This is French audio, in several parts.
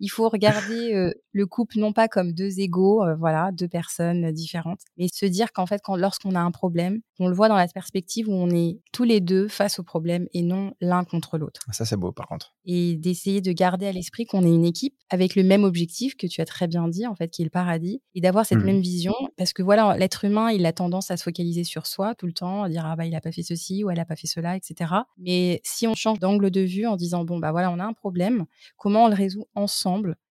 Il faut regarder le couple non pas comme deux égaux, voilà, deux personnes différentes, mais se dire qu'en fait, quand, lorsqu'on a un problème, on le voit dans la perspective où on est tous les deux face au problème et non l'un contre l'autre. Ça, c'est beau, par contre. Et d'essayer de garder à l'esprit qu'on est une équipe avec le même objectif que tu as très bien dit, en fait, qui est le paradis, et d'avoir cette Mmh. même vision, parce que voilà, l'être humain, il a tendance à se focaliser sur soi tout le temps, à dire ah bah il a pas fait ceci ou elle a pas fait cela, etc. Mais si on change d'angle de vue en disant bon bah voilà, on a un problème, comment on le résout ensemble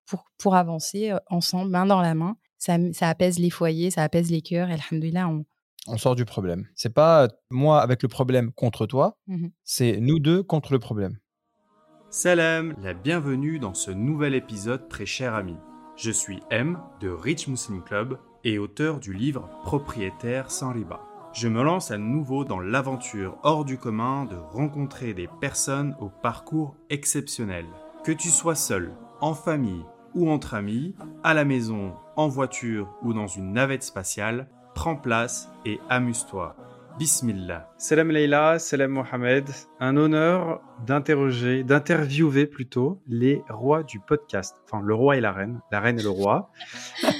pour pour avancer euh, ensemble, main dans la main, ça, ça apaise les foyers, ça apaise les cœurs. Et alhamdoulilah, on, On sort du problème. C'est pas moi avec le problème contre toi, Mhm. c'est nous deux contre le problème. Salam, la bienvenue dans ce nouvel épisode très cher ami. Je suis M de Rich Muslim Club et auteur du livre Propriétaire sans riba. Je me lance à nouveau dans l'aventure hors du commun de rencontrer des personnes au parcours exceptionnel. Que tu sois seul, en famille ou entre amis, à la maison, en voiture ou dans une navette spatiale, prends place et amuse-toi. Bismillah. Salam Leila, salam Mohamed. Un honneur d'interroger, d'interviewer plutôt les rois du podcast. Enfin, le roi et la reine. La reine et le roi.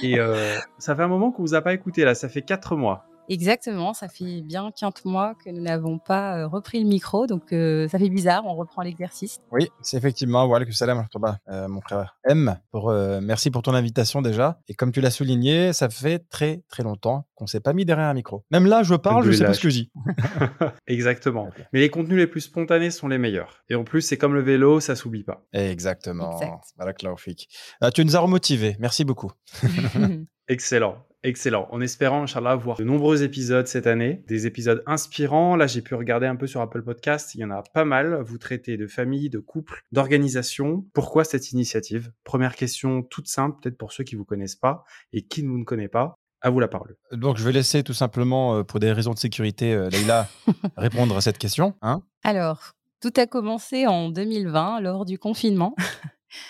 Et euh, ça fait un moment qu'on vous a pas écouté là. Ça fait quatre mois. Exactement, ça fait bien 15 mois que nous n'avons pas euh, repris le micro, donc euh, ça fait bizarre, on reprend l'exercice. Oui, c'est effectivement. Voilà, que salam, euh, mon frère M. Pour, euh, merci pour ton invitation déjà. Et comme tu l'as souligné, ça fait très très longtemps qu'on s'est pas mis derrière un micro. Même là, je parle, je sais pas ce que je dis. Exactement. Mais les contenus les plus spontanés sont les meilleurs. Et en plus, c'est comme le vélo, ça s'oublie pas. Exactement. Exact. Fik. Ah, tu nous as remotivés. Merci beaucoup. Excellent, excellent. En espérant, Inch'Allah, voir de nombreux épisodes cette année, des épisodes inspirants. Là, j'ai pu regarder un peu sur Apple Podcast, il y en a pas mal. Vous traitez de famille, de couple, d'organisation. Pourquoi cette initiative? Première question toute simple, peut-être pour ceux qui vous connaissent pas et qui ne vous ne connaît pas. À vous la parole. Donc, je vais laisser tout simplement, euh, pour des raisons de sécurité, euh, Leïla répondre à cette question. Hein? Alors, tout a commencé en 2020 lors du confinement.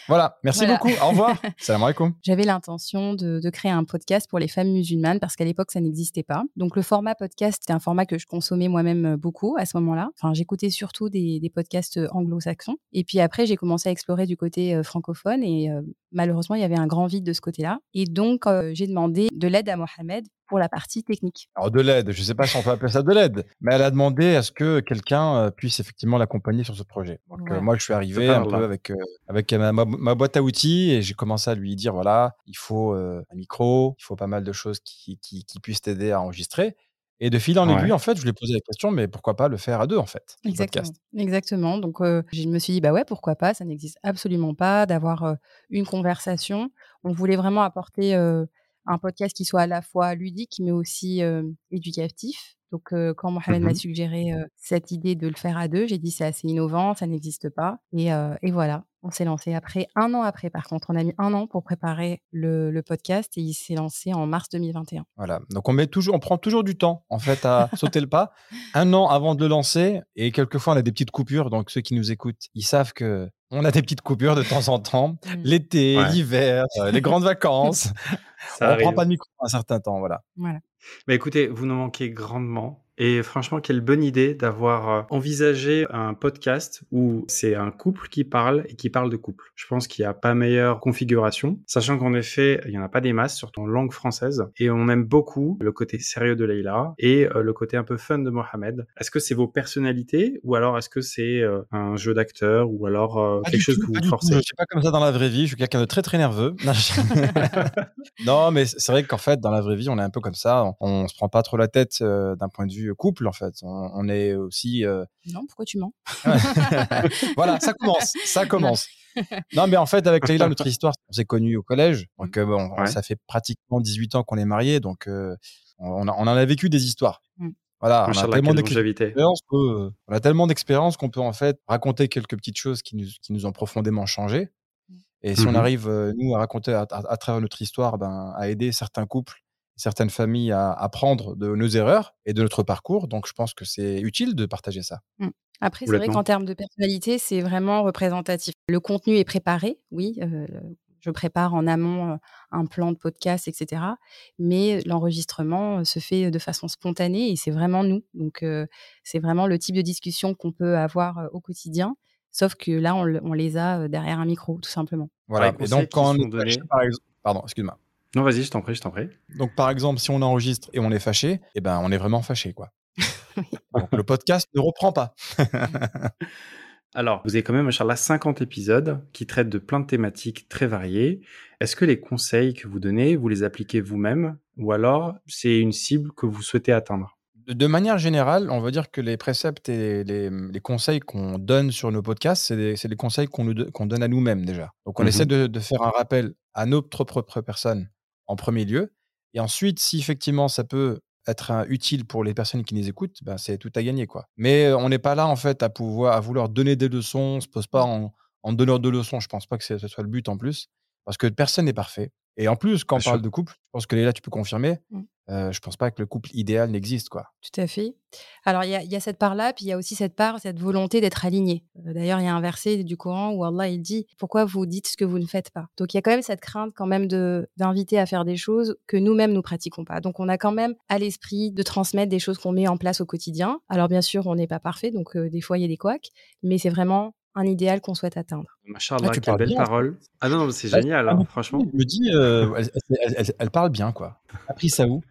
Voilà, merci Voilà. beaucoup. Au revoir. Salam alaikum. J'avais l'intention de, de créer un podcast pour les femmes musulmanes parce qu'à l'époque, ça n'existait pas. Donc, le format podcast, c'était un format que je consommais moi-même euh, beaucoup à ce moment-là. Enfin, j'écoutais surtout des, des podcasts euh, anglo-saxons. Et puis après, j'ai commencé à explorer du côté euh, francophone et euh, malheureusement, il y avait un grand vide de ce côté-là. Et donc, euh, j'ai demandé de l'aide à Mohamed pour la partie technique. Alors, de l'aide, je ne sais pas si on peut appeler ça de l'aide, mais elle a demandé à ce que quelqu'un euh, puisse effectivement l'accompagner sur ce projet. Donc, euh, moi, je suis arrivé un peu avec, euh, avec ma, boîte à outils et j'ai commencé à lui dire voilà, il faut euh, un micro, il faut pas mal de choses qui, qui, qui puissent t'aider à enregistrer. Et de fil en Ouais. aiguille, en fait, je lui ai posé la question mais pourquoi pas le faire à deux, en fait, Exactement. podcast Exactement. Donc, euh, je me suis dit, bah ouais, pourquoi pas, ça n'existe absolument pas d'avoir euh, une conversation. On voulait vraiment apporter euh, un podcast qui soit à la fois ludique, mais aussi euh, éducatif. Donc, euh, quand Mohamed m'a Mhm. suggéré euh, cette idée de le faire à deux, j'ai dit, c'est assez innovant, ça n'existe pas. Et, et voilà, on s'est lancé après, un an après, par contre. On a mis un an pour préparer le, le podcast et il s'est lancé en mars 2021. Voilà. Donc on met toujours, on prend toujours du temps en fait à sauter le pas. Un an avant de le lancer et quelquefois on a des petites coupures. Donc ceux qui nous écoutent, ils savent que on a des petites coupures de temps en temps. Mm. L'été, Ouais. l'hiver, euh, les grandes vacances. Ça on arrive. prend pas de micro un certain temps. Voilà. Voilà. Bah écoutez, vous nous manquez grandement. Et franchement, quelle bonne idée d'avoir euh, envisagé un podcast où c'est un couple qui parle et qui parle de couple. Je pense qu'il n'y a pas meilleure configuration, sachant qu'en effet, il n'y en a pas des masses, surtout en langue française. Et on aime beaucoup le côté sérieux de Leïla et euh, le côté un peu fun de Mohamed. Est-ce que c'est vos personnalités ou alors est-ce que c'est euh, un jeu d'acteur ou alors Pas quelque chose tout, que vous forcez? Je suis pas comme ça dans la vraie vie. Je suis quelqu'un de très très nerveux. Non, mais c'est vrai qu'en fait, dans la vraie vie, on est un peu comme ça. On, on se prend pas trop la tête euh, d'un point de vue couple. En fait, on, on est aussi. euh, Non, pourquoi tu mens? Voilà, ça commence. Ça commence. Non, mais en fait, avec Leïla, notre histoire, on s'est connus au collège. Donc, euh, bon, Ouais. ça fait pratiquement 18 ans qu'on est mariés. Donc, euh, on, a- on en a vécu des histoires. Mm. Voilà, on a tellement d'expérience que, on a tellement d'expérience qu'on peut en fait raconter quelques petites choses qui nous, qui nous ont profondément changé. Et si on Mhm. arrive, euh, nous, à raconter à, à- à travers notre histoire, ben, à aider certains couples, certaines familles à apprendre de nos erreurs et de notre parcours, donc je pense que c'est utile de partager ça. Après, c'est vrai qu'en termes de personnalité, c'est vraiment représentatif. Le contenu est préparé, oui. euh, je prépare en amont euh, un plan de podcast, etc. Mais l'enregistrement euh, se fait de façon spontanée et c'est vraiment nous. Donc, euh, c'est vraiment le type de discussion qu'on peut avoir au quotidien. Sauf que là, on, le- on les a derrière un micro, tout simplement. Voilà. Et donc, quand on est par exemple... Pardon, excuse-moi. Non, vas-y, je t'en prie, je t'en prie. Donc, par exemple, si on enregistre et on est fâché, eh ben, on est vraiment fâché, quoi. donc, le podcast ne reprend pas. Alors, vous avez quand même, Inch'Allah, 50 épisodes qui traitent de plein de thématiques très variées. Est-ce que les conseils que vous donnez, vous les appliquez vous-même ou alors c'est une cible que vous souhaitez atteindre? De manière générale, on va dire que les préceptes et les, conseils qu'on donne sur nos podcasts, c'est des, conseils qu'on donne à nous-mêmes déjà. Donc, on mmh essaie de, faire un rappel à notre propre personne en premier lieu. Et ensuite, si effectivement ça peut être utile pour les personnes qui nous écoutent, ben, c'est tout à gagner. quoi. Mais on n'est pas là en fait à pouvoir à vouloir donner des leçons. On se pose pas en, en donneur de leçons. Je pense pas que ce soit le but en plus, parce que personne n'est parfait. Et en plus, quand on parle de couple, je pense que Léla, tu peux confirmer, mmh. Euh, je pense pas que le couple idéal n'existe. quoi. Tout à fait. Alors, il y, a cette part-là, puis il y a aussi cette part, cette volonté d'être aligné. D'ailleurs, il y a un verset du Coran où Allah, il dit « Pourquoi vous dites ce que vous ne faites pas ?» Donc, il y a quand même cette crainte quand même d'inviter à faire des choses que nous-mêmes, nous pratiquons pas. Donc, on a quand même à l'esprit de transmettre des choses qu'on met en place au quotidien. Alors, bien sûr, on n'est pas parfait, donc des fois, il y a des couacs, mais c'est vraiment un idéal qu'on souhaite atteindre. Machallah, ah, quelle belle parole. Ah non, non c'est bah, génial, hein, franchement. Je me dis, euh, elle, parle bien, quoi. Appris ça où?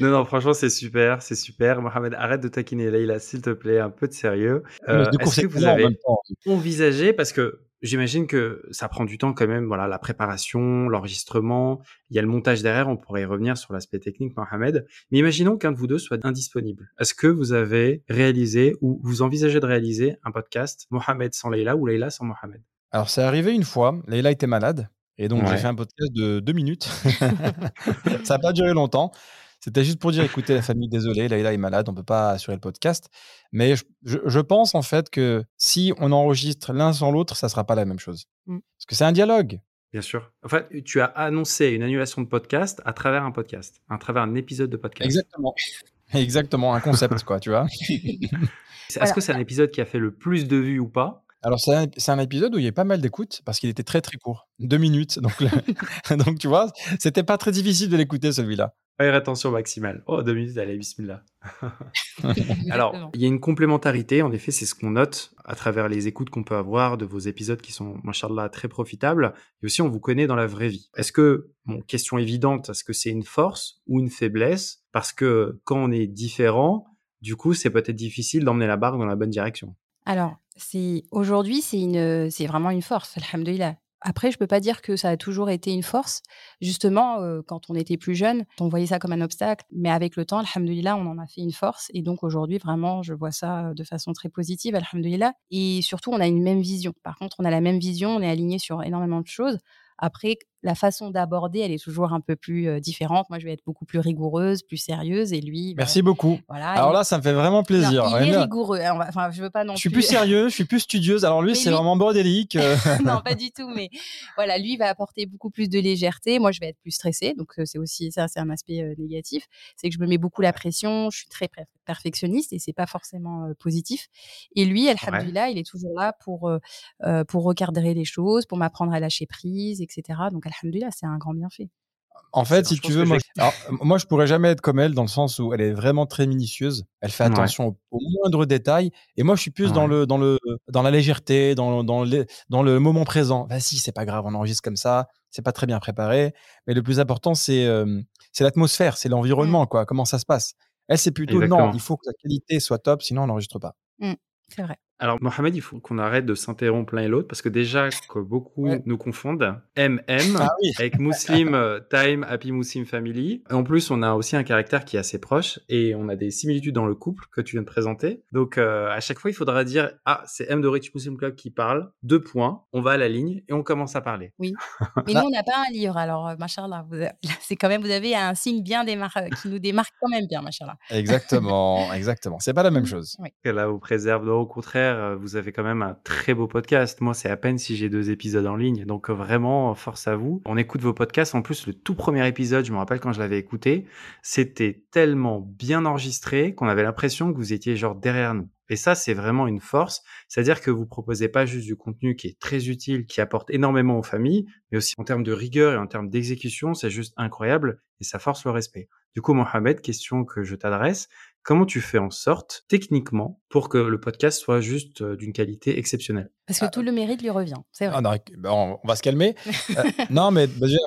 Non, non, franchement, c'est super, c'est super. Mohamed, arrête de taquiner Leïla, s'il te plaît, un peu de sérieux. Euh, Est-ce que vous avez envisagé, parce que J'imagine que ça prend du temps quand même, voilà, la préparation, l'enregistrement, il y a le montage derrière, on pourrait y revenir sur l'aspect technique, Mohamed. Mais imaginons qu'un de vous deux soit indisponible. Est-ce que vous avez réalisé ou vous envisagez de réaliser un podcast Mohamed sans Leïla ou Leïla sans Mohamed? Alors, c'est arrivé une fois, Leïla était malade, et donc j'ai fait un podcast de deux minutes. ça n'a pas duré longtemps. C'était juste pour dire, écoutez, la famille, désolé, Laïla est malade, on ne peut pas assurer le podcast. Mais je, pense en fait que si on enregistre l'un sans l'autre, ça ne sera pas la même chose. Mmh. Parce que c'est un dialogue. Bien sûr. En fait, tu as annoncé une annulation de podcast à travers un podcast, à travers un épisode de podcast. Exactement. Exactement, un concept, quoi, tu vois. Est-ce que c'est un épisode qui a fait le plus de vues ou pas? Alors, c'est un, épisode où il y a pas mal d'écoutes parce qu'il était très très court, deux minutes. Donc, donc tu vois, c'était pas très difficile de l'écouter celui-là. Ouais, rétention maximale. Oh, deux minutes, allez, bismillah. Alors, il y a une complémentarité, en effet, c'est ce qu'on note à travers les écoutes qu'on peut avoir de vos épisodes qui sont, machallah, très profitables. Et aussi, on vous connaît dans la vraie vie. Est-ce que, bon, question évidente, est-ce que c'est une force ou une faiblesse? Parce que quand on est différent, du coup, c'est peut-être difficile d'emmener la barre dans la bonne direction. Alors, aujourd'hui, c'est vraiment une force, alhamdoulilah. Après, je peux pas dire que ça a toujours été une force. Justement, euh, quand on était plus jeune, on voyait ça comme un obstacle, mais avec le temps, alhamdoulilah, on en a fait une force. Et donc aujourd'hui, vraiment, je vois ça de façon très positive, alhamdoulilah. Et surtout, on a une même vision. Par contre, on a la même vision, on est aligné sur énormément de choses. Après, la façon d'aborder, elle est toujours un peu plus différente. Moi, je vais être beaucoup plus rigoureuse, plus sérieuse, et lui. Bah, Merci beaucoup. Voilà, Alors là, ça me fait vraiment plaisir. il est rigoureux. Hein, enfin, je veux pas non. Je suis plus sérieux, je suis plus studieuse. Alors lui, c'est vraiment bordélique. Euh. non, pas du tout. Mais voilà, lui va apporter beaucoup plus de légèreté. Moi, je vais être plus stressée. Donc c'est aussi ça, c'est un aspect négatif. C'est que je me mets beaucoup la pression. Je suis très perfectionniste et c'est pas forcément positif. Et lui, alhamdulillah, il est toujours là pour pour recadrer les choses, pour m'apprendre à lâcher prise, etc. Donc alhamdulillah, c'est un grand bienfait. En fait, si tu veux, moi, moi, je pourrais jamais être comme elle dans le sens où elle est vraiment très minutieuse. Elle fait attention aux, moindres détails. Et moi, je suis plus dans le dans le dans la légèreté, dans dans le dans le moment présent. Vas-y, c'est pas grave, on enregistre comme ça. C'est pas très bien préparé, mais le plus important, c'est c'est l'atmosphère, c'est l'environnement, mmh. quoi. Comment ça se passe. Elle, c'est plutôt non. Il faut que la qualité soit top, sinon on n'enregistre pas. Mmh, c'est vrai. Alors, Mohamed, il faut qu'on arrête de s'interrompre l'un et l'autre parce que déjà que beaucoup nous confondent. MM ah avec Muslim euh, Time, Happy Muslim Family. En plus, on a aussi un caractère qui est assez proche et on a des similitudes dans le couple que tu viens de présenter. Donc, euh, à chaque fois, il faudra dire Ah, c'est M de Rich Muslim Club qui parle. Deux points. On va à la ligne et on commence à parler. Oui. Mais nous, on n'a pas un livre. Alors, euh, machallah, c'est quand même, vous avez un signe bien démar... qui nous démarque quand même bien, machallah. Exactement, exactement. C'est pas la même chose. Oui. là vous préserve. au contraire, euh, vous avez quand même un très beau podcast. Moi, c'est à peine si j'ai deux épisodes en ligne. Donc, euh, vraiment, force à vous. On écoute vos podcasts. En plus, le tout premier épisode, je me rappelle quand je l'avais écouté, c'était tellement bien enregistré qu'on avait l'impression que vous étiez genre derrière nous. Et ça, c'est vraiment une force. C'est-à-dire que vous proposez pas juste du contenu qui est très utile, qui apporte énormément aux familles, mais aussi en termes de rigueur et en termes d'exécution, c'est juste incroyable et ça force le respect. Du coup, Mohamed, question que je t'adresse. Comment tu fais en sorte, techniquement, pour que le podcast soit juste euh, d'une qualité exceptionnelle? Parce que tout le mérite lui revient, c'est vrai. Ah, non, bah, on, va se calmer. Euh, non, mais bah, déjà,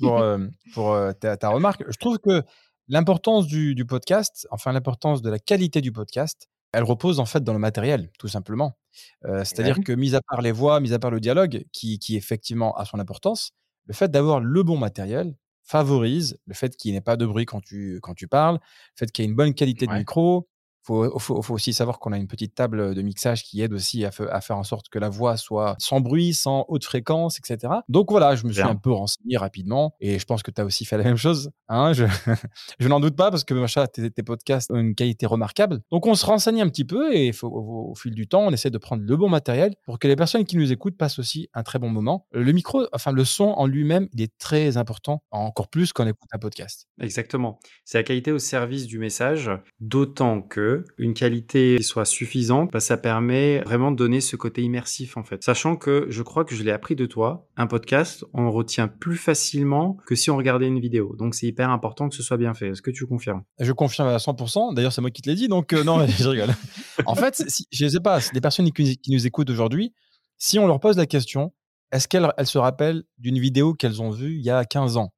pour, euh, pour ta, ta, remarque, je trouve que l'importance du, du, podcast, enfin l'importance de la qualité du podcast, elle repose en fait dans le matériel, tout simplement. C'est-à-dire que, mis à part les voix, mis à part le dialogue, qui, qui effectivement a son importance, le fait d'avoir le bon matériel, favorise le fait qu'il n'y ait pas de bruit quand tu, quand tu parles, le fait qu'il y ait une bonne qualité de micro, faut, faut, faut aussi savoir qu'on a une petite table de mixage qui aide aussi à, à, faire en sorte que la voix soit sans bruit, sans haute fréquence, etc. Donc voilà, je me suis un peu renseigné rapidement et je pense que tu as aussi fait la même chose. Hein je je n'en doute pas parce que machin, tes, tes, podcasts ont une qualité remarquable. Donc on se renseigne un petit peu et faut, au, au, fil du temps, on essaie de prendre le bon matériel pour que les personnes qui nous écoutent passent aussi un très bon moment. Le micro, enfin le son en lui-même, il est très important, encore plus quand on écoute un podcast. Exactement. C'est la qualité au service du message, d'autant que une qualité soit suffisante, bah, ça permet vraiment de donner ce côté immersif en fait. Sachant que je crois que je l'ai appris de toi, un podcast, on retient plus facilement que si on regardait une vidéo. Donc c'est hyper important que ce soit bien fait. Est-ce que tu confirmes? Je confirme à 100%. D'ailleurs, c'est moi qui te l'ai dit, donc euh, non, je rigole. en fait, si, je ne sais pas, les personnes qui, nous écoutent aujourd'hui, si on leur pose la question, est-ce qu'elles se rappellent d'une vidéo qu'elles ont vue il y a 15 ans?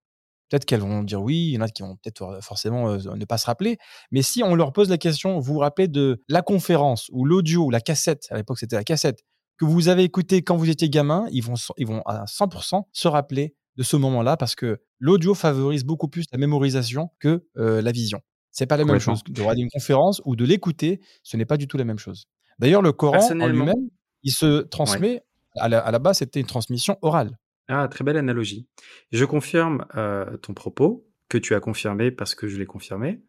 Peut-être qu'elles vont dire oui, il y en a qui vont peut-être forcément ne pas se rappeler. Mais si on leur pose la question, vous vous rappelez de la conférence ou l'audio ou la cassette, à l'époque c'était la cassette, que vous avez écouté quand vous étiez gamin, ils vont, ils vont à 100% se rappeler de ce moment-là parce que l'audio favorise beaucoup plus la mémorisation que la vision. C'est pas la même chose de regarder une conférence ou de l'écouter, ce n'est pas du tout la même chose. D'ailleurs, le Coran en lui-même, il se transmet, à, la, à la base, c'était une transmission orale. Ah, très belle analogie. Je confirme euh, ton propos, que tu as confirmé parce que je l'ai confirmé.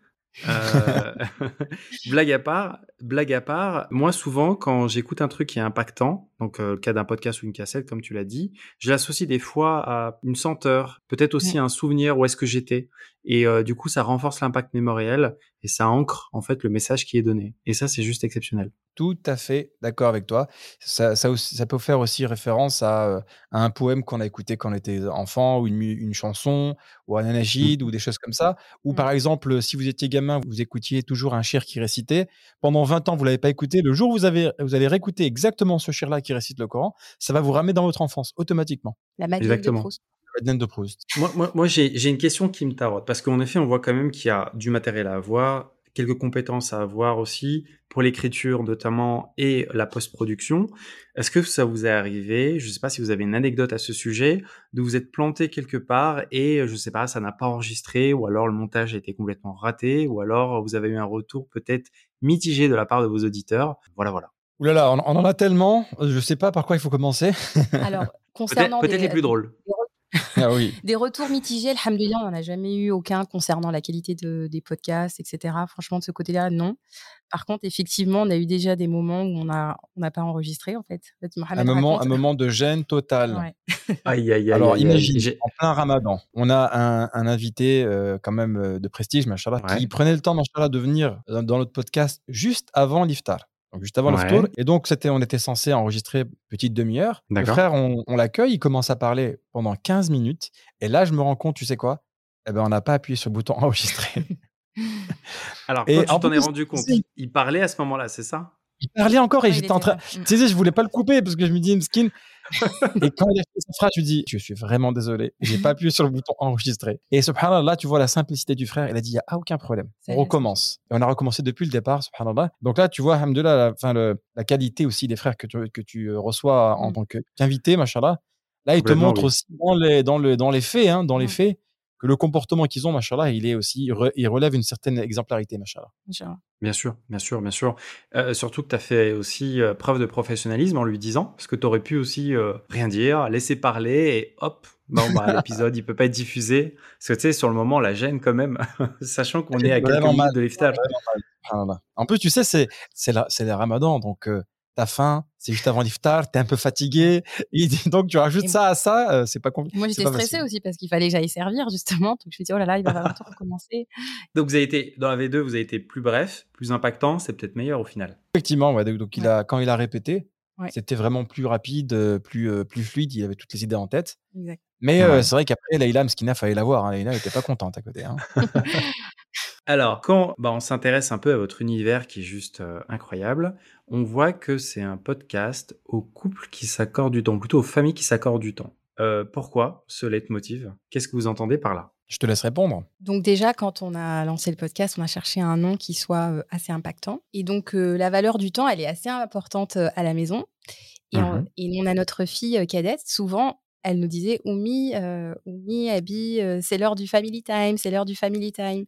Euh, blague à part, blague à part, moi souvent quand j'écoute un truc qui est impactant, donc euh, le cas d'un podcast ou une cassette comme tu l'as dit, je l'associe des fois à une senteur, peut-être aussi un souvenir où est-ce que j'étais, et euh, du coup ça renforce l'impact mémoriel et ça ancre en fait le message qui est donné. Et ça c'est juste exceptionnel. Tout à fait d'accord avec toi. Ça, ça, ça, peut faire aussi référence à, euh, à un poème qu'on a écouté quand on était enfant, ou une, une chanson, ou un anagide, mmh. ou des choses comme ça. Ou mmh. par exemple, si vous étiez gamin, vous écoutiez toujours un chir qui récitait. Pendant 20 ans, vous l'avez pas écouté. Le jour où vous, avez, vous allez réécouter exactement ce chir-là qui récite le Coran, ça va vous ramener dans votre enfance automatiquement. La de Proust. Madeleine de Proust. Moi, moi, moi j'ai une question qui me tarote. Parce qu'en effet, on voit quand même qu'il y a du matériel à avoir, quelques compétences à avoir aussi pour l'écriture notamment et la post-production. Est-ce que ça vous est arrivé, je ne sais pas si vous avez une anecdote à ce sujet, de vous être planté quelque part et je ne sais pas, ça n'a pas enregistré ou alors le montage a été complètement raté ou alors vous avez eu un retour peut-être mitigé de la part de vos auditeurs. Voilà, voilà. Ouh là là, on, en a tellement, je ne sais pas par quoi il faut commencer. Alors, concernant peut-être les plus drôles. Ah oui. Des retours mitigés, alhamdoulilah, on n'en a jamais eu aucun concernant la qualité de, des podcasts, etc. Franchement, de ce côté-là, non. Par contre, effectivement, on a eu déjà des moments où on n'a on pas enregistré, en fait. un, moment, un moment de gêne totale. Ouais. aïe, aïe, aïe. Alors, imagine, en plein ramadan, on a un, un invité euh, quand même euh, de prestige, machallah, qui prenait le temps, machallah, de venir dans, dans notre podcast juste avant l'iftar donc juste avant le tour. Et donc, c'était, on était censé enregistrer petite demi-heure. Le frère, on, on l'accueille, il commence à parler pendant 15 minutes. Et là, je me rends compte, tu sais quoi? Eh ben, on n'a pas appuyé sur le bouton enregistrer. Alors, quand tu t'en es rendu compte, il parlait à ce moment-là, c'est ça? Il parlait encore et j'étais en train. Tu sais, je voulais pas le couper parce que je me dis, skin. Et quand il a fait sa phrase, je lui dis, je suis vraiment désolé, j'ai pas appuyé sur le bouton enregistrer. Et subhanallah, tu vois la simplicité du frère, il a dit, il n'y a aucun problème. On recommence. Et on a recommencé depuis le départ, subhanallah. Donc là, tu vois, alhamdoulilah, la, le, la qualité aussi des frères que tu, que tu reçois en mm. tant qu'invité, machallah. Là, il te montre aussi dans les, dans, le, dans les faits, hein, dans les mm. faits, que le comportement qu'ils ont, machallah, il est aussi, il relève une certaine exemplarité, machallah. Bien sûr, bien sûr, bien sûr. Euh, surtout que tu as fait aussi euh, preuve de professionnalisme en lui disant, parce que tu aurais pu aussi euh, rien dire, laisser parler et hop, bon, bah, l'épisode il peut pas être diffusé. Parce que tu sais, sur le moment, la gêne quand même, sachant qu'on est à quelques minutes de l'iftar. En plus, tu sais, c'est c'est le ramadan, donc t'as faim, c'est juste avant l'iftar, t'es un peu fatigué, et donc tu rajoutes ça à ça, euh, c'est pas compliqué. Moi j'étais stressée aussi parce qu'il fallait que j'aille servir justement, donc je me suis dit oh là là, il va falloir recommencer. Donc vous avez été dans la V2, vous avez été plus bref, plus impactant, c'est peut-être meilleur au final. Effectivement, ouais, donc il a quand il a répété, c'était vraiment plus rapide, euh, plus euh, plus fluide, il avait toutes les idées en tête. Exact. Mais c'est vrai qu'après Leïla Mskina fallait la voir, hein. Leïla n'était pas contente à côté. Hein. Alors, quand bah, on s'intéresse un peu à votre univers qui est juste euh, incroyable, on voit que c'est un podcast aux couples qui s'accordent du temps, plutôt aux familles qui s'accordent du temps. Euh, pourquoi ce leitmotiv? Qu'est-ce que vous entendez par là? Je te laisse répondre. Donc déjà, quand on a lancé le podcast, on a cherché un nom qui soit euh, assez impactant. Et donc, euh, la valeur du temps, elle est assez importante à la maison. Et, on, Mhm. et on a notre fille euh, cadette, souvent, elle nous disait, Oumi, euh, Oumi, Abby, euh, c'est l'heure du family time, c'est l'heure du family time.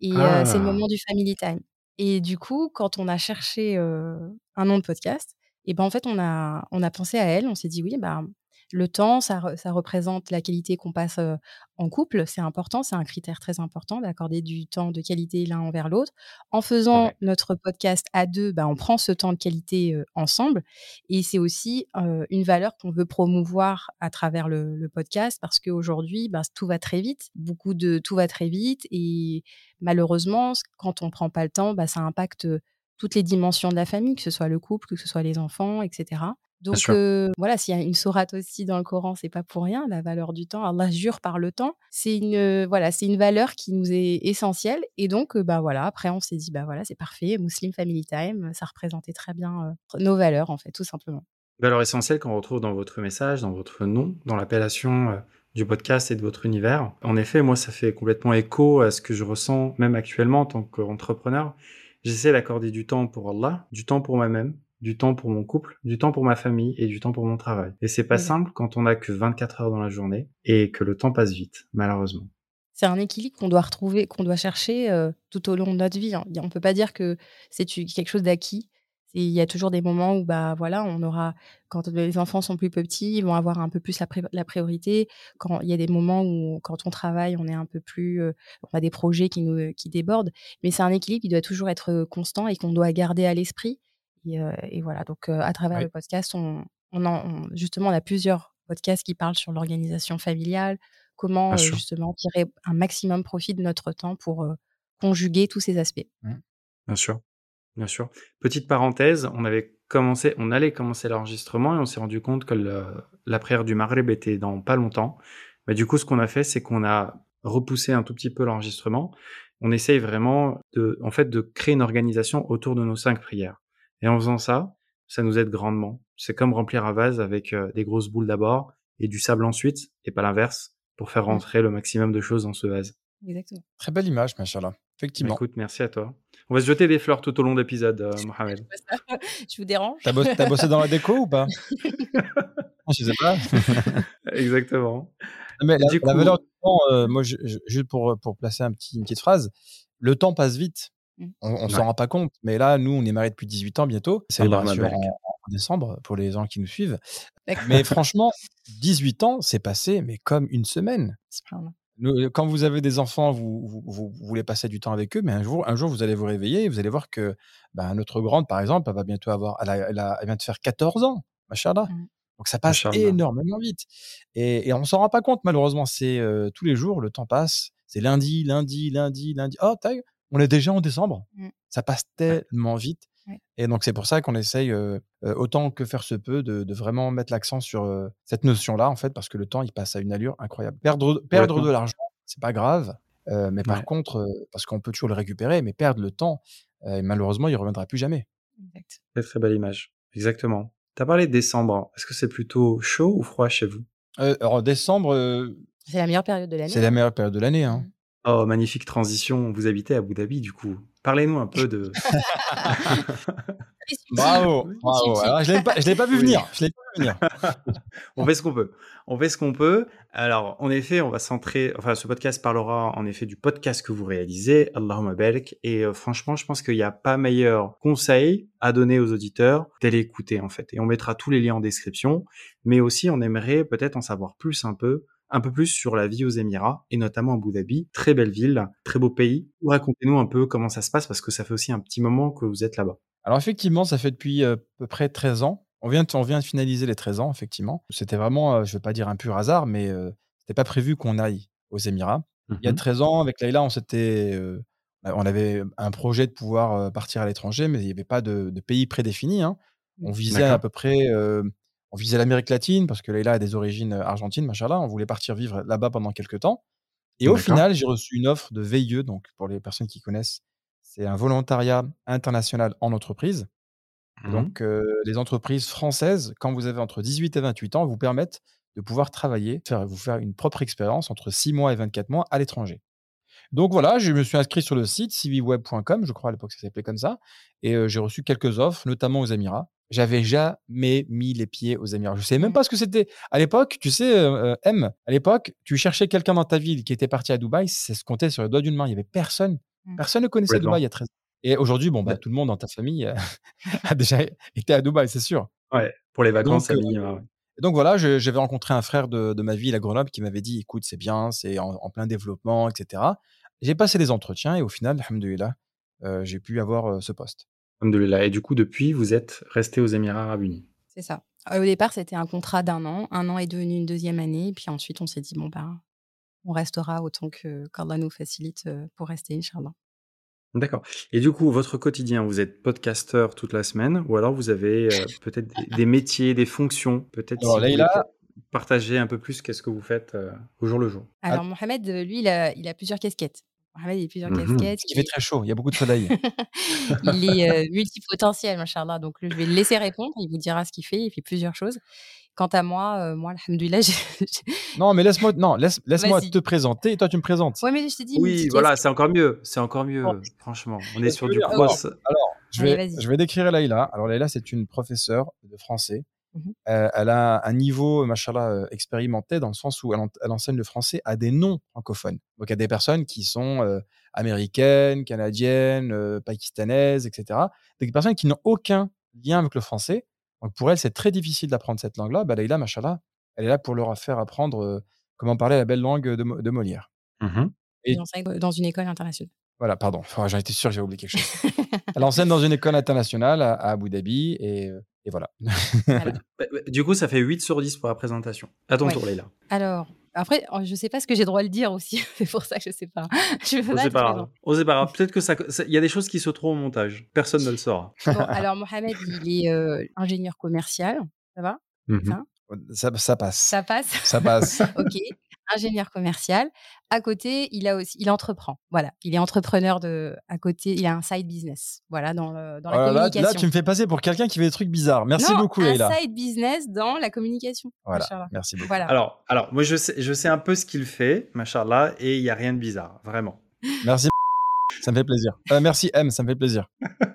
Et euh, c'est le Ah, moment du family time. Et du coup, quand on a cherché un nom de podcast, et ben en fait, on a, on a pensé à elle. On s'est dit, oui, bah, le temps, ça, re- ça représente la qualité qu'on passe euh, en couple. C'est important, c'est un critère très important d'accorder du temps de qualité l'un envers l'autre. En faisant ouais, notre podcast à deux, bah, on prend ce temps de qualité euh, ensemble. Et c'est aussi euh, une valeur qu'on veut promouvoir à travers le, le podcast parce qu'aujourd'hui, bah, tout va très vite. Beaucoup de tout va très vite. Et malheureusement, quand on ne prend pas le temps, bah, ça impacte toutes les dimensions de la famille, que ce soit le couple, que ce soit les enfants, etc. Donc euh, voilà, s'il y a une sourate aussi dans le Coran, c'est pas pour rien, la valeur du temps. Allah jure par le temps. C'est une euh, voilà, c'est une valeur qui nous est essentielle. Et donc euh, bah voilà, après on s'est dit bah voilà, c'est parfait, Muslim Family Time, ça représentait très bien nos valeurs en fait, tout simplement. Valeur essentielle qu'on retrouve dans votre message, dans votre nom, dans l'appellation du podcast et de votre univers. En effet, moi, ça fait complètement écho à ce que je ressens même actuellement en tant qu'entrepreneur. J'essaie d'accorder du temps pour Allah, du temps pour moi-même, du temps pour mon couple, du temps pour ma famille et du temps pour mon travail. Et c'est pas Exact. simple quand on a que 24 heures dans la journée et que le temps passe vite, malheureusement. C'est un équilibre qu'on doit retrouver, qu'on doit chercher euh, tout au long de notre vie. hein. On peut pas dire que c'est quelque chose d'acquis. Il y a toujours des moments où bah voilà, on aura quand les enfants sont plus petits, ils vont avoir un peu plus la priorité. Quand il y a des moments où quand on travaille, on est un peu plus, euh, on a des projets qui nous qui débordent. Mais c'est un équilibre qui doit toujours être euh, constant et qu'on doit garder à l'esprit. Et, et voilà. Donc à travers Oui, le podcast, on, on, en- on- justement on a plusieurs podcasts qui parlent sur l'organisation familiale, comment justement tirer un maximum profit de notre temps pour conjuguer tous ces aspects. Mmh. Bien sûr, bien sûr. Petite parenthèse, on avait commencé, on allait commencer l'enregistrement et on s'est rendu compte que le- la prière du Maghreb était dans pas longtemps. Mais du coup, ce qu'on a fait, c'est qu'on a repoussé un tout petit peu l'enregistrement. On essaye vraiment de, en fait, de créer une organisation autour de nos cinq prières. Et en faisant ça, ça nous aide grandement. C'est comme remplir un vase avec euh, des grosses boules d'abord et du sable ensuite, et pas l'inverse, pour faire Mmh. rentrer le maximum de choses dans ce vase. Exactement. très belle image, machallah. Bah, Effectivement. écoute, merci à toi. On va se jeter des fleurs tout au long de l'épisode, euh, Mohamed. Je vous dérange? T'as bossé, t'as bossé dans la déco ou pas? Je sais pas. Exactement. Mais la, Du la coup, valeur du temps, euh, moi, je- je- juste pour, pour placer un petit, une petite phrase, le temps passe vite. Mmh. On, on s'en rend pas compte. Mais là, nous, on est mariés depuis 18 ans bientôt. Barik. en, en décembre pour les gens qui nous suivent. Mais franchement, 18 ans, c'est passé, mais comme une semaine. Nous, quand vous avez des enfants, vous, vous, voulez passer du temps avec eux, mais un jour, un jour, vous allez vous réveiller et vous allez voir que bah, notre grande, par exemple, elle va bientôt avoir, elle, a- elle, a- elle vient de faire 14 ans, machallah. Mmh. Donc ça passe énormément vite. Et, et on s'en rend pas compte, malheureusement. C'est euh, tous les jours, le temps passe. C'est lundi, lundi, lundi, lundi. Oh, taille, on est déjà en décembre. Mmh. Ça passe Ouais. tellement vite. Ouais. Et donc c'est pour ça qu'on essaye, euh, euh, autant que faire se peut, de, de vraiment mettre l'accent sur euh, cette notion-là, en fait, parce que le temps, il passe à une allure incroyable. Perdre, perdre de l'argent, c'est pas grave. euh, mais par Ouais. contre, euh, parce qu'on peut toujours le récupérer, mais perdre le temps, euh, malheureusement, il reviendra plus jamais. Exact. Très très belle image. Exactement. T'as parlé de décembre. Est-ce que c'est plutôt chaud ou froid chez vous? Euh, alors, décembre, euh, C'est la meilleure période de l'année. c'est la hein. meilleure période de l'année. Hein. Oh, magnifique transition. Vous habitez à Abu Dhabi, du coup. Parlez-nous un peu de. Bravo, bravo. Alors, je l'ai pas, je l'ai pas vu venir. Je l'ai pas vu venir. on fait ce qu'on peut. On fait ce qu'on peut. Alors, en effet, on va centrer. Enfin, ce podcast parlera en effet du podcast que vous réalisez, Allahumma. Et euh, franchement, je pense qu'il n'y a pas meilleur conseil à donner aux auditeurs d'aller écouter, en fait. Et on mettra tous les liens en description. Mais aussi, on aimerait peut-être en savoir plus un peu un peu plus sur la vie aux Émirats et notamment à Abu Dhabi. Très belle ville, très beau pays. Racontez-nous un peu comment ça se passe parce que ça fait aussi un petit moment que vous êtes là-bas. Alors, effectivement, ça fait depuis euh, à peu près 13 ans. On vient, de, on vient de finaliser les 13 ans, effectivement. C'était vraiment, euh, je ne vais pas dire un pur hasard, mais euh, c'était pas prévu qu'on aille aux Émirats. Il y a Mhm. 13 ans, avec on s'était. euh, on avait un projet de pouvoir partir à l'étranger, mais il n'y avait pas de, de pays prédéfini. hein. On visait D'accord. à peu près. euh, on visait l'Amérique latine parce que Leïla a des origines euh, argentines, machallah. On voulait partir vivre là-bas pendant quelques temps. Et au final, j'ai reçu une offre de VIE, donc pour les personnes qui connaissent, c'est un volontariat international en entreprise. Mmh donc, les entreprises françaises, quand vous avez entre 18 et 28 ans, vous permettent de pouvoir travailler, faire, vous faire une propre expérience entre 6 mois et 24 mois à l'étranger. Donc voilà, je me suis inscrit sur le site cvweb.com, je crois à l'époque ça s'appelait comme ça, et j'ai reçu quelques offres, notamment aux Émirats. J'avais jamais mis les pieds aux Émirats. Je ne savais même pas ce que c'était. À l'époque, tu sais, M, à l'époque, tu cherchais quelqu'un dans ta ville qui était parti à Dubaï, ça se comptait sur le doigt d'une main. Il n'y avait personne. Mmh. Personne ne connaissait Dubaï il y a 13 ans. Et aujourd'hui, bon, bah, tout le monde dans ta famille a déjà été à Dubaï, c'est sûr. Ouais, pour les vacances, donc, donc voilà, j'avais rencontré un frère de, ma ville à Grenoble qui m'avait dit écoute, c'est bien, c'est en, plein développement, etc. J'ai passé des entretiens et au final, alhamdoulilah, euh, j'ai pu avoir euh, ce poste. Et du coup, depuis, vous êtes resté aux Émirats Arabes Unis C'est ça. Au départ, c'était un contrat d'un an. Un an est devenu une deuxième année. Puis ensuite, on s'est dit bon, ben, on restera autant que qu'Allah nous facilite euh, pour rester, Inch'Allah. D'accord. Et du coup, votre quotidien, vous êtes podcasteur toute la semaine ou alors vous avez euh, peut-être des, métiers, des fonctions? Peut-être si partager un peu plus qu'est-ce que vous faites euh, au jour le jour. Alors, Mohamed, lui, il a, il a plusieurs casquettes. Il a plusieurs mmh casquettes. Il fait très chaud, il y a beaucoup de soleil. il est euh, multipotentiel, machallah. Donc, je vais le laisser répondre. Il vous dira ce qu'il fait. Il fait plusieurs choses. Quant à moi, euh, moi, alhamdoulilah, Non, mais laisse-moi non, laisse, laisse-moi te présenter et toi, tu me présentes. Oui, mais je t'ai dit. Oui, voilà, c'est encore mieux. C'est encore mieux, franchement. On est sur du cross. Alors, je, vais, je vais décrire Laïla. Alors, Laïla, c'est une professeure de français. Mmh euh, elle a un niveau, machallah, euh, expérimenté dans le sens où elle, enseigne le français à des non francophones. Donc, à des personnes qui sont américaines, canadiennes, pakistanaises, etc. Des personnes qui n'ont aucun lien avec le français donc pour elle, c'est très difficile d'apprendre cette langue-là. Bah, Leïla, machallah, elle est là pour leur faire apprendre euh, comment parler la belle langue de, Molière. Mmh et dans une école internationale. Voilà, pardon. J'en étais sûr, j'ai oublié quelque chose. elle enseigne dans une école internationale à, Abu Dhabi et, euh, voilà. Bah, bah, du coup, ça fait 8 sur 10 pour la présentation. À ton tour, Leïla. Alors, après, oh, je ne sais pas ce que j'ai droit de le dire aussi. c'est pour ça que je ne sais pas. Je veux pas, pas Peut-être que ça, il y a des choses qui se trouvent au montage. Personne ne le saura. alors Mohamed, il est euh, ingénieur commercial. Ça va? Mmh ça, ça, passe. Ça passe? Ça passe. ok ingénieur commercial. À côté, il a aussi, il entreprend. Voilà, il est entrepreneur de. À côté, il a un side business. Voilà, dans, le, dans la communication. Là, tu me fais passer pour quelqu'un qui fait des trucs bizarres. Merci non, beaucoup, un side business dans la communication. Voilà, merci beaucoup. Voilà. Alors, alors, moi, je sais, je sais un peu ce qu'il fait, machallah, et il y a rien de bizarre, vraiment. Merci. ça me fait plaisir. Euh, merci M, ça me fait plaisir.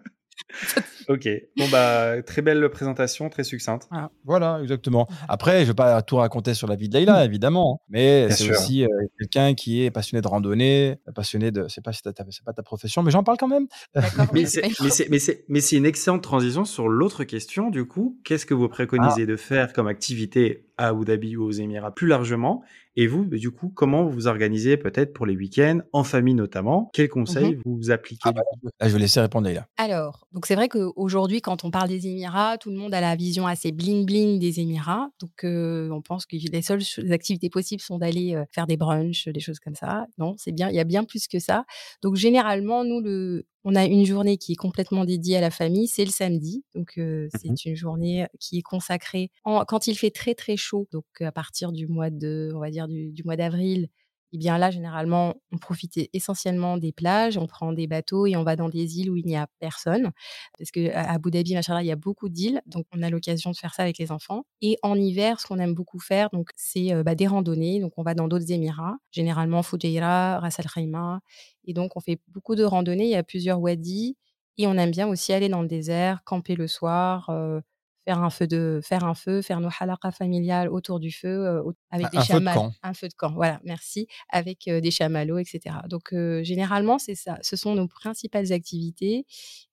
ok. Bon, bah, très belle présentation, très succincte. Voilà, exactement. Après, je vais pas tout raconter sur la vie de Leïla, évidemment. Mais c'est aussi euh, quelqu'un qui est passionné de randonnée, passionné de. C'est pas, c'est pas ta profession, mais j'en parle quand même. mais c'est une excellente transition sur l'autre question, du coup. Qu'est-ce que vous préconisez ah. de faire comme activité à Abu Dhabi ou aux Émirats plus largement et vous, du coup, comment vous vous organisez peut-être pour les week-ends, en famille notamment? Quels conseils mmh vous appliquez ah, bah, Je vais laisser répondre là. Alors, donc c'est vrai qu'aujourd'hui, quand on parle des Émirats, tout le monde a la vision assez bling-bling des Émirats. Donc, euh, on pense que les seules activités possibles sont d'aller euh, faire des brunchs, des choses comme ça. Non, c'est bien, il y a bien plus que ça. Donc, généralement, nous, le, on a une journée qui est complètement dédiée à la famille, c'est le samedi. Donc, euh, mmh c'est une journée qui est consacrée quand il fait très très chaud. Donc, à partir du mois de, on va dire du, mois d'avril, eh bien là, généralement, on profite essentiellement des plages, on prend des bateaux et on va dans des îles où il n'y a personne. Parce qu'à Abu Dhabi, il y a beaucoup d'îles, donc on a l'occasion de faire ça avec les enfants. Et en hiver, ce qu'on aime beaucoup faire, donc c'est euh, bah, des randonnées. Donc on va dans d'autres Émirats, généralement Fujairah, Ras Al Khaimah. Et donc on fait beaucoup de randonnées. Il y a plusieurs wadis. Et on aime bien aussi aller dans le désert, camper le soir, euh, faire un feu de faire un feu, faire nos halakas familiales autour du feu avec des chamallows, un feu de camp. Voilà, merci, avec des chamallows, etc. Donc généralement c'est ça, ce sont nos principales activités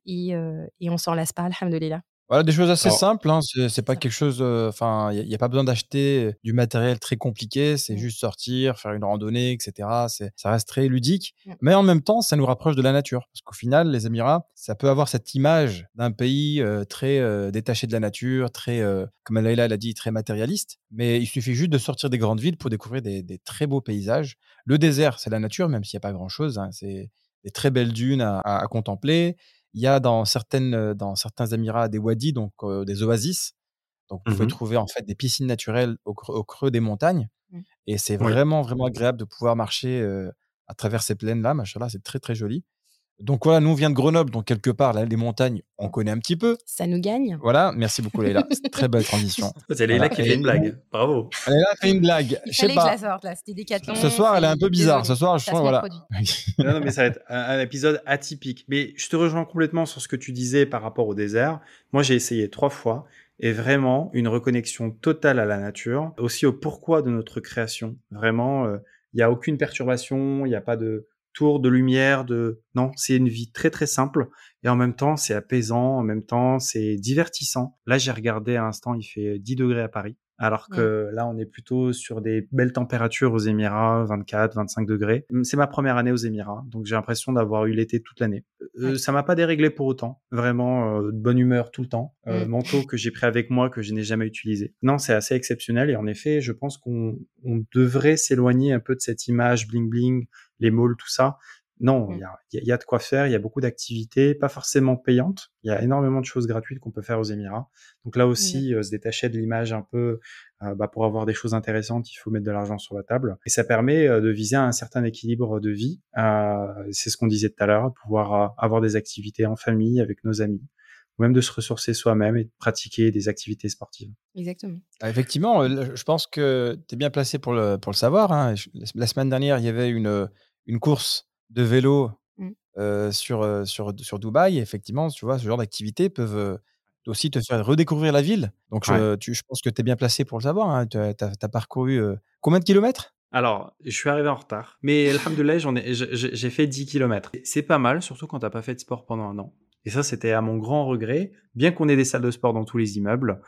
et, et on s'en lasse pas, alhamdoulilah. Voilà, des choses assez simples. Hein. C'est pas quelque chose. Enfin, il n'y a, pas besoin d'acheter du matériel très compliqué. C'est mmh. juste sortir, faire une randonnée, etc. Ça reste très ludique. Mmh. Mais en même temps, ça nous rapproche de la nature. Parce qu'au final, les Émirats, ça peut avoir cette image d'un pays très détaché de la nature, très, comme Laila l'a dit, très matérialiste. Mais il suffit juste de sortir des grandes villes pour découvrir des, très beaux paysages. Le désert, c'est la nature, même s'il n'y a pas grand-chose. Hein. C'est des très belles dunes à contempler. Il y a dans, certaines, euh, dans certains Émirats des wadis, donc euh, des oasis. Donc, vous pouvez mmh trouver en fait des piscines naturelles au, creux, des montagnes. Mmh. Et c'est vraiment, vraiment agréable de pouvoir marcher à travers ces plaines-là. Machallah, c'est très, très joli. Donc voilà, nous on vient de Grenoble, donc quelque part, là, les montagnes, on connaît un petit peu. Ça nous gagne. Voilà, merci beaucoup Leïla. très belle transition. C'est Leïla qui fait une blague. Bravo. Leïla fait une blague. Il fallait que je la sorte là, c'était Décathlon. Ce soir, elle est un peu bizarre. Ce soir, je crois, voilà. non, non, mais ça va être un, épisode atypique. Mais je te rejoins complètement sur ce que tu disais par rapport au désert. Moi, j'ai essayé trois fois et vraiment une reconnexion totale à la nature, aussi au pourquoi de notre création. Vraiment, euh, il n'y a aucune perturbation, il n'y a pas de tour de lumière, de non, c'est une vie très très simple et en même temps c'est apaisant, en même temps c'est divertissant. Là j'ai regardé à l'instant, il fait 10 degrés à Paris. Alors que là, on est plutôt sur des belles températures aux Émirats, 24, 25 degrés. Hum, c'est ma première année aux Émirats, donc j'ai l'impression d'avoir eu l'été toute l'année. Euh, Ça m'a pas déréglé pour autant. Vraiment, euh, de bonne humeur tout le temps. Euh. Manteau que j'ai pris avec moi, que je n'ai jamais utilisé. Non, c'est assez exceptionnel. Et en effet, je pense qu'on devrait s'éloigner un peu de cette image bling bling, les malls, tout ça. Non, mmh. il y, a, de quoi faire, il y a beaucoup d'activités, pas forcément payantes. Il y a énormément de choses gratuites qu'on peut faire aux Émirats. Donc là aussi, euh, se détacher de l'image un peu, euh, bah, pour avoir des choses intéressantes, il faut mettre de l'argent sur la table. Et ça permet euh, de viser un certain équilibre de vie. C'est ce qu'on disait tout à l'heure, pouvoir avoir des activités en famille, avec nos amis ou même de se ressourcer soi-même et de pratiquer des activités sportives. Exactement. Ah, effectivement, je pense que tu es bien placé pour le, pour le savoir. Hein. La semaine dernière, il y avait une, une course de vélo mmh. sur, sur, sur Dubaï. effectivement, tu vois, ce genre d'activités peuvent aussi te faire redécouvrir la ville. Donc, je, tu, je pense que tu es bien placé pour le savoir. Hein. Tu as, parcouru combien de kilomètres? Alors, je suis arrivé en retard, mais alhamdoulilah, j'ai fait 10 kilomètres. C'est pas mal, surtout quand t'as pas fait de sport pendant un an. Et ça, c'était à mon grand regret, bien qu'on ait des salles de sport dans tous les immeubles,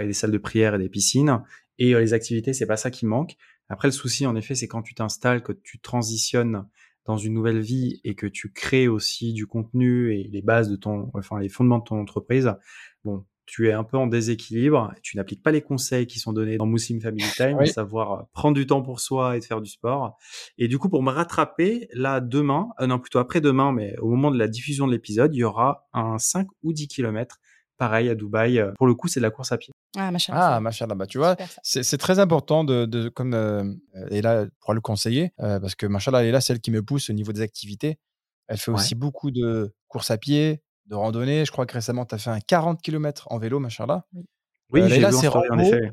et des salles de prière et des piscines, et les activités, c'est pas ça qui manque. Après, le souci, en effet, c'est quand tu t'installes, que tu transitionnes dans une nouvelle vie et que tu crées aussi du contenu et les bases de ton, enfin les fondements de ton entreprise, bon, tu es un peu en déséquilibre, tu n'appliques pas les conseils qui sont donnés dans Muslim Family Time, à savoir prendre du temps pour soi et de faire du sport. Et du coup, pour me rattraper, là, demain, euh, non, plutôt après-demain, mais au moment de la diffusion de l'épisode, il y aura un 5 ou 10 kilomètres pareil à Dubaï. Euh, pour le coup, c'est de la course à pied. Ah, machallah. Ah, machallah. Bah, tu vois, c'est très important de, de comme euh, et là pour le conseiller, euh, parce que elle est là, celle qui me pousse au niveau des activités. Elle fait aussi beaucoup de course à pied, de randonnée. Je crois que récemment, tu as fait un 40 km en vélo, machallah. Oui, oui euh, Leïla, c'est Rambo. En effet.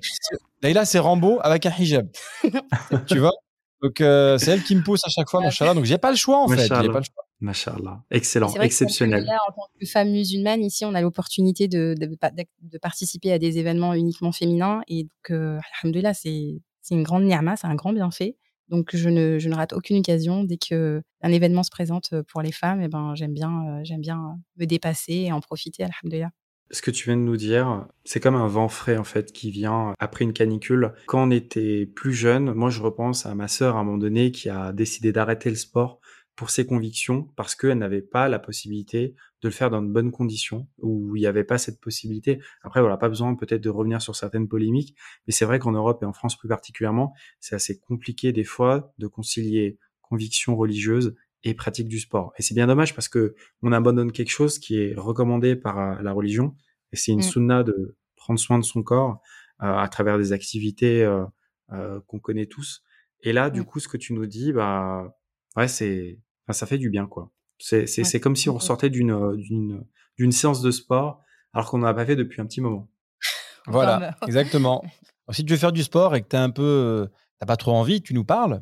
Leïla, c'est Rambo avec un hijab. tu vois? Donc, c'est elle qui me pousse à chaque fois, machallah. Donc, j'ai pas le choix, en fait. J'ai pas le choix. Machallah. Excellent, exceptionnel. en tant que femme musulmane, ici, on a l'opportunité de, de, participer à des événements uniquement féminins. Et donc, euh, alhamdoulilah, c'est une grande ni'ma, c'est un grand bienfait. Donc, je ne, je ne rate aucune occasion. Dès qu'un événement se présente pour les femmes, et eh ben, j'aime bien, euh, j'aime bien me dépasser et en profiter, alhamdoulilah. Ce que tu viens de nous dire, c'est comme un vent frais en fait qui vient après une canicule. Quand on était plus jeune, moi je repense à ma sœur à un moment donné qui a décidé d'arrêter le sport pour ses convictions parce qu'elle n'avait pas la possibilité de le faire dans de bonnes conditions où il n'y avait pas cette possibilité. Après, voilà, pas besoin peut-être de revenir sur certaines polémiques, mais c'est vrai qu'en Europe et en France plus particulièrement, c'est assez compliqué des fois de concilier convictions religieuses et pratique du sport. Et c'est bien dommage parce que on abandonne quelque chose qui est recommandé par euh, la religion et c'est une mmh. sunna de prendre soin de son corps euh, à travers des activités euh, qu'on connaît tous. Et là, du mmh. coup, ce que tu nous dis, bah ouais, c'est ça fait du bien, quoi. C'est c'est comme si on sortait d'une d'une d'une séance de sport alors qu'on n'en a pas fait depuis un petit moment. Voilà, exactement. si tu veux faire du sport et que tu un peu, t'as pas trop envie, tu nous parles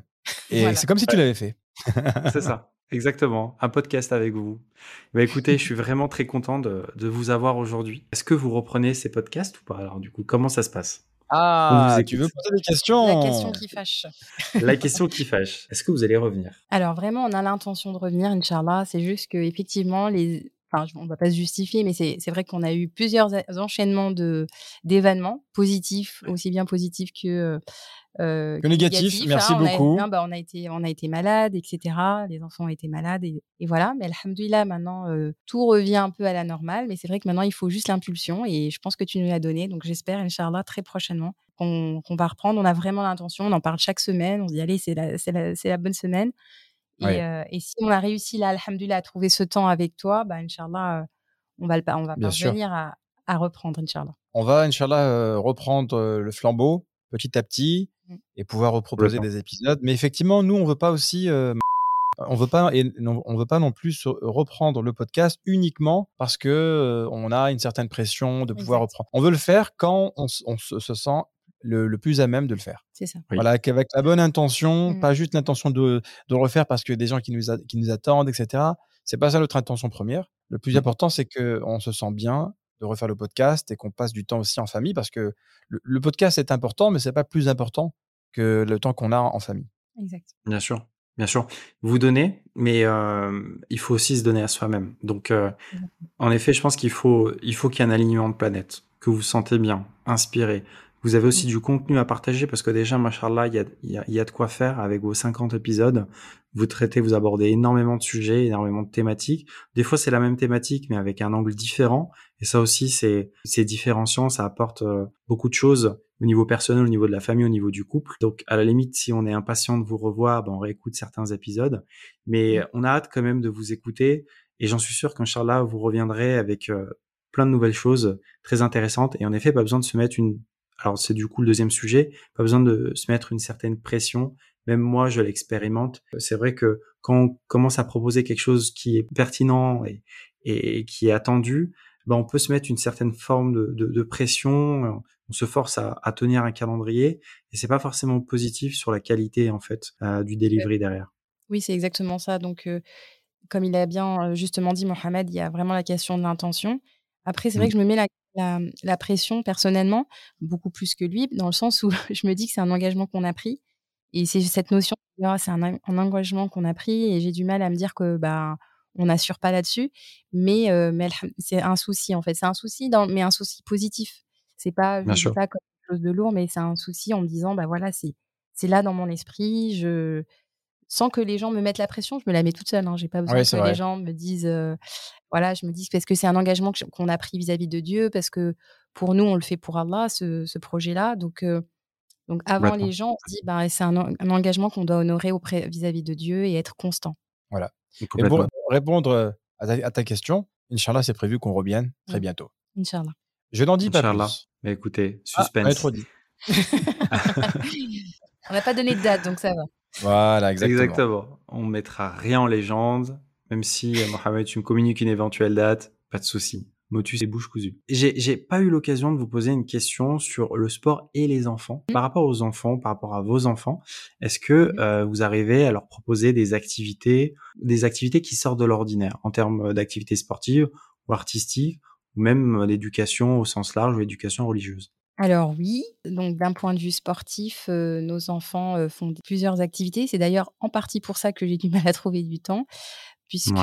et c'est comme si tu l'avais fait. c'est ça. Exactement, un podcast avec vous. Bah, écoutez, je suis vraiment très content de, de vous avoir aujourd'hui. Est-ce que vous reprenez ces podcasts ou pas? Alors du coup, comment ça se passe? Ah, tu veux poser des questions La question qui fâche. La question qui fâche. Est-ce que vous allez revenir? Alors vraiment, on a l'intention de revenir, Inch'Allah. C'est juste que effectivement, les... Enfin, on ne va pas se justifier, mais c'est vrai qu'on a eu plusieurs enchaînements d'événements positifs, aussi bien positifs que euh, que négatif. Merci hein, beaucoup. A, bah, on, a été, on a été malade, etc. Les enfants ont été malades et, voilà. Mais alhamdoulilah, maintenant, euh, tout revient un peu à la normale. Mais c'est vrai que maintenant, il faut juste l'impulsion et je pense que tu nous l'as donné. Donc j'espère, Inch'Allah, très prochainement qu'on va reprendre. On a vraiment l'intention, on en parle chaque semaine. On se dit, allez, c'est la, la, la, bonne semaine. Et, euh, et, si on a réussi, là, alhamdoulilah, à trouver ce temps avec toi, bah, Inch'Allah, on va, le, on va parvenir à, à, reprendre, Inch'Allah. On va, Inch'Allah, reprendre le flambeau petit à petit mmh. et pouvoir reproposer des épisodes. Mais effectivement, nous, on veut pas aussi on veut pas et on veut pas non plus reprendre le podcast uniquement parce que on a une certaine pression de pouvoir reprendre. On veut le faire quand on, se, sent le, plus à même de le faire. C'est ça. Voilà, qu'avec la bonne intention, mmh. pas juste l'intention de, de, le refaire parce que des gens qui nous, qui nous attendent, etc. C'est pas ça notre intention première. Le plus mmh. important, c'est qu'on se sent bien de refaire le podcast et qu'on passe du temps aussi en famille parce que le, le podcast est important, mais c'est pas plus important que le temps qu'on a en famille. Exact. Bien sûr. Bien sûr, vous donnez, mais euh, il faut aussi se donner à soi-même. Donc, euh, en effet, je pense qu'il faut, il faut qu'il y ait un alignement de planète, que vous vous sentez bien, inspiré. Vous avez aussi mmh. du contenu à partager parce que déjà, machallah, il y a, y, a, y a de quoi faire avec vos 50 épisodes. Vous traitez, vous abordez énormément de sujets, énormément de thématiques. Des fois, c'est la même thématique, mais avec un angle différent. Et ça aussi, c'est, c'est différenciant, ça apporte euh, beaucoup de choses au niveau personnel, au niveau de la famille, au niveau du couple. Donc, à la limite, si on est impatient de vous revoir, ben, on réécoute certains épisodes. Mais mmh. on a hâte quand même de vous écouter. Et j'en suis sûr qu'Inch'Allah, vous reviendrez avec euh, plein de nouvelles choses très intéressantes. Et en effet, pas besoin de se mettre une... Alors, c'est du coup le deuxième sujet. Pas besoin de se mettre une certaine pression. Même moi, je l'expérimente. C'est vrai que quand on commence à proposer quelque chose qui est pertinent et, et qui est attendu, ben on peut se mettre une certaine forme de, de, de pression on se force à, tenir un calendrier et c'est pas forcément positif sur la qualité en fait euh, du delivery derrière. Oui, c'est exactement ça. Donc, euh, comme il a bien euh, justement dit Mohamed, il y a vraiment la question de l'intention. Après, c'est vrai mmh. que je me mets la, pression personnellement, beaucoup plus que lui, dans le sens où je me dis que c'est un engagement qu'on a pris. Et c'est cette notion, c'est un, engagement qu'on a pris et j'ai du mal à me dire que bah, on n'assure pas là-dessus. Mais, mais c'est un souci en fait. C'est un souci, dans, mais un souci positif. C'est pas, je pas comme quelque chose de lourd, mais c'est un souci en me disant, bah voilà, c'est, c'est là dans mon esprit. Je, sans que les gens me mettent la pression, je me la mets toute seule. Hein. J'ai pas besoin que les gens me disent, voilà, je me dis parce que c'est un engagement qu'on a pris vis-à-vis de Dieu, parce que pour nous, on le fait pour Allah, ce, projet-là. Donc, donc avant les gens, on se dit, bah, c'est un, engagement qu'on doit honorer vis-à-vis de Dieu et être constant. Voilà. Et pour répondre à ta, à ta question, Inch'Allah, c'est prévu qu'on revienne très mmh. bientôt. Inch'Allah. Je n'en dis pas plus. Mais écoutez, ah, suspense. trop dit. on n'a pas donné de date, donc ça va. Voilà, exactement. Exactement. On mettra rien en légende, même si euh, Mohamed, tu me communiques une éventuelle date, pas de souci. Motus et bouche cousue. J'ai pas eu l'occasion de vous poser une question sur le sport et les enfants. Par rapport aux enfants, par rapport à vos enfants, est-ce que euh, vous arrivez à leur proposer des activités, des activités qui sortent de l'ordinaire en termes d'activités sportives ou artistiques ou même l'éducation au sens large ou l'éducation religieuse? Alors oui, donc d'un point de vue sportif, nos enfants font plusieurs activités. C'est d'ailleurs en partie pour ça que j'ai du mal à trouver du temps, puisque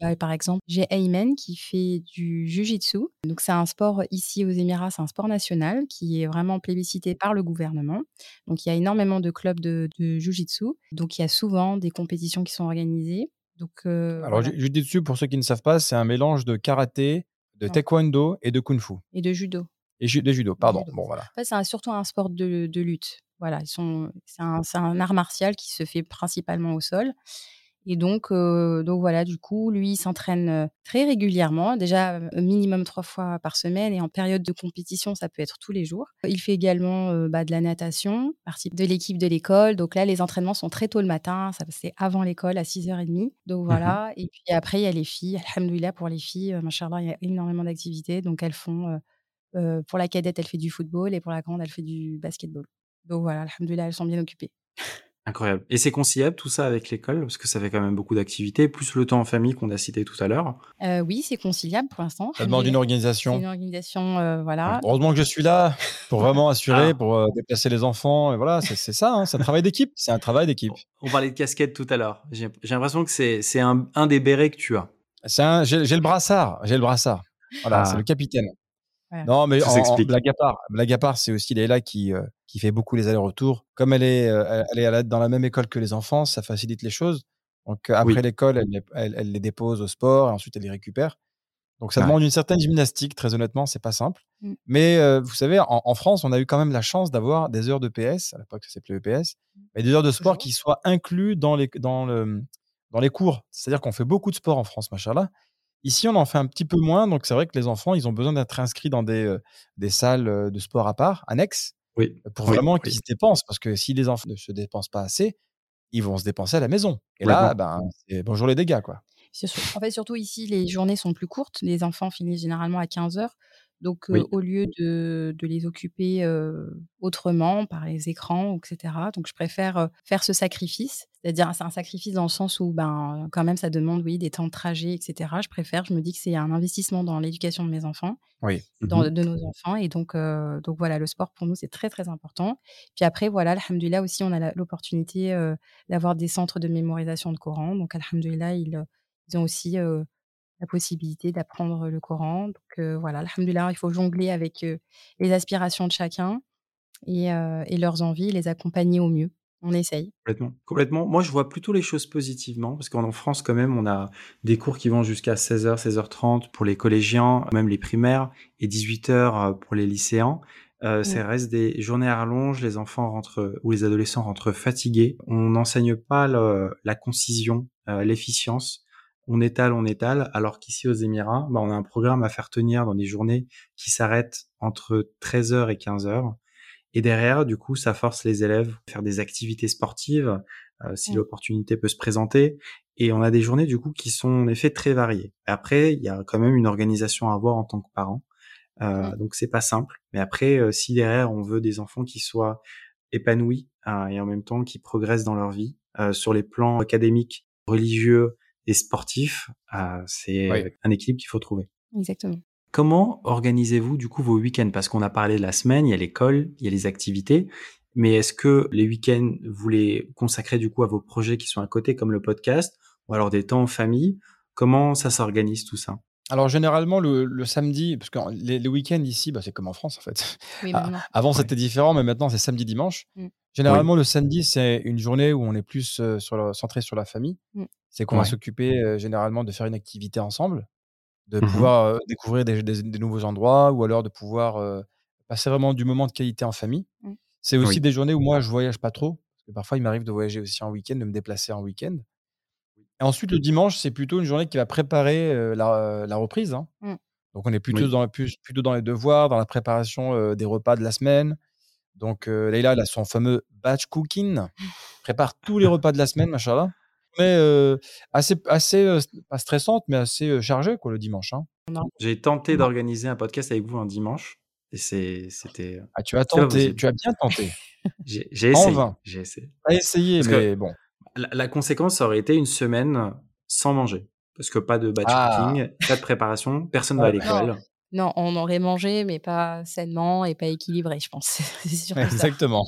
bah, par exemple, j'ai Ayman qui fait du jujitsu. Donc c'est un sport ici aux Émirats, c'est un sport national qui est vraiment plébiscité par le gouvernement. Donc il y a énormément de clubs de, de jujitsu. Donc il y a souvent des compétitions qui sont organisées. Donc, Alors, jujitsu, pour ceux qui ne savent pas, c'est un mélange de karaté, de taekwondo et de kung fu. Et de judo. Et de judo, pardon. Bon, voilà. En fait, c'est surtout un sport de, de lutte. Voilà, ils sont, c'est un, un, art martial qui se fait principalement au sol. Et donc, euh, donc voilà, du coup, lui, il s'entraîne euh, très régulièrement, déjà euh, minimum trois fois par semaine, et en période de compétition, ça peut être tous les jours. Il fait également bah, de la natation, partie de l'équipe de l'école. Donc là, les entraînements sont très tôt le matin, ça c'est avant l'école à 6h30. Donc mmh voilà, et puis après, il y a les filles. Alhamdoulilah, pour les filles, machallah, il y a énormément d'activités. Donc elles font, pour la cadette, elle fait du football, et pour la grande, elle fait du basketball. Donc voilà, alhamdoulilah, elles sont bien occupées. Incroyable. Et c'est conciliable tout ça avec l'école? Parce que ça fait quand même beaucoup d'activités, plus le temps en famille qu'on a cité tout à l'heure. Euh, oui, c'est conciliable pour l'instant. Ça demande une organisation. Une organisation, euh, voilà. Heureusement que je suis là pour vraiment assurer, ah. pour euh, déplacer les enfants. Et voilà, c'est ça, hein, c'est un travail d'équipe. C'est un travail d'équipe. On parlait de casquette tout à l'heure. J'ai l'impression que c'est un, un, des bérets que tu as. J'ai le brassard. J'ai le brassard. Voilà, c'est ah. le capitaine. Non, mais en, blague à part, blague à part, c'est aussi Leila qui, euh, qui fait beaucoup les allers-retours. Comme elle est, euh, elle est dans la même école que les enfants, ça facilite les choses. Donc euh, après l'école, elle, elle, les dépose au sport et ensuite elle les récupère. Donc ça demande une certaine gymnastique, très honnêtement, c'est pas simple. Mmh. Mais vous savez, en, France, on a eu quand même la chance d'avoir des heures de PS, à l'époque ça s'appelait EPS, mais des heures de sport qui soient inclus dans les, dans le, dans les cours. C'est-à-dire qu'on fait beaucoup de sport en France, machallah. Ici, on en fait un petit peu moins, donc c'est vrai que les enfants, ils ont besoin d'être inscrits dans des, des salles de sport à part, annexes. Oui. Pour vraiment qu'ils se dépensent. Parce que si les enfants ne se dépensent pas assez, ils vont se dépenser à la maison. Et là, ben, bonjour les dégâts, quoi. En fait, surtout ici, les journées sont plus courtes. Les enfants finissent généralement à 15 heures. Donc, au lieu de, les occuper autrement, par les écrans, etc., donc je préfère faire ce sacrifice. C'est-à-dire, c'est un sacrifice dans le sens où, ben, quand même, ça demande, oui, des temps de trajet, etc. Je préfère, je me dis que c'est un investissement dans l'éducation de mes enfants, oui. dans, mmh de nos enfants. Et donc, donc, voilà, le sport, pour nous, c'est très, très important. Puis après, voilà, alhamdoulilah aussi, on a l'opportunité d'avoir des centres de mémorisation de Coran. Donc, alhamdoulilah, ils, ils ont aussi la possibilité d'apprendre le Coran. Donc voilà, alhamdoulilah, il faut jongler avec les aspirations de chacun et, leurs envies, les accompagner au mieux. On essaye. Complètement. Complètement. Moi, je vois plutôt les choses positivement parce qu'en France, quand même, on a des cours qui vont jusqu'à 16h, 16h30 pour les collégiens, même les primaires, et 18h pour les lycéens. Euh, Ça reste des journées à rallonge, les enfants rentrent ou les adolescents rentrent fatigués. On n'enseigne pas la concision, l'efficience on étale, on étale, alors qu'ici aux Émirats, bah, on a un programme à faire tenir dans des journées qui s'arrêtent entre 13h et 15h. Et derrière, du coup, ça force les élèves à faire des activités sportives euh, si l'opportunité peut se présenter. Et on a des journées, du coup, qui sont en effet très variées. Après, il y a quand même une organisation à avoir en tant que parent. Euh. Donc, c'est pas simple. Mais après, euh, si derrière, on veut des enfants qui soient épanouis hein, et en même temps qui progressent dans leur vie euh, sur les plans académiques, religieux, et sportif, euh, c'est un équilibre qu'il faut trouver. Exactement. Comment organisez-vous du coup vos week-ends? Parce qu'on a parlé de la semaine, il y a l'école, il y a les activités, mais est-ce que les week-ends, vous les consacrez du coup à vos projets qui sont à côté, comme le podcast, ou alors des temps en famille? Comment ça s'organise tout ça? Alors généralement le, samedi, parce que les, week-ends ici, bah, c'est comme en France en fait. Ah, avant c'était différent, mais maintenant c'est samedi dimanche. Mmh. Généralement le samedi c'est une journée où on est plus euh, sur centré sur la famille. Mmh. C'est qu'on va s'occuper euh, généralement de faire une activité ensemble, de mmh pouvoir euh, découvrir des, nouveaux endroits ou alors de pouvoir passer vraiment du moment de qualité en famille. C'est aussi des journées où moi je voyage pas trop, parce que parfois il m'arrive de voyager aussi en week-end, de me déplacer en week-end. Et ensuite, le dimanche, c'est plutôt une journée qui va préparer la, reprise. Hein. Mmh. Donc, on est plutôt, dans, plutôt dans les devoirs, dans la préparation des repas de la semaine. Donc, Leïla, elle a son fameux batch cooking, prépare tous les repas de la semaine, machallah. Mais assez, assez pas stressante, mais assez chargée quoi, le dimanche. Hein. J'ai tenté d'organiser un podcast avec vous un dimanche. Et c'était. Ah, tu as tenté, tu as bien tenté. J'ai essayé. J'ai essayé. essayé, mais bon. La, conséquence, ça aurait été une semaine sans manger. Parce que pas de batch ah. cooking, pas de préparation, personne ne va à l'école. Non, on aurait mangé, mais pas sainement et pas équilibré, je pense. Exactement.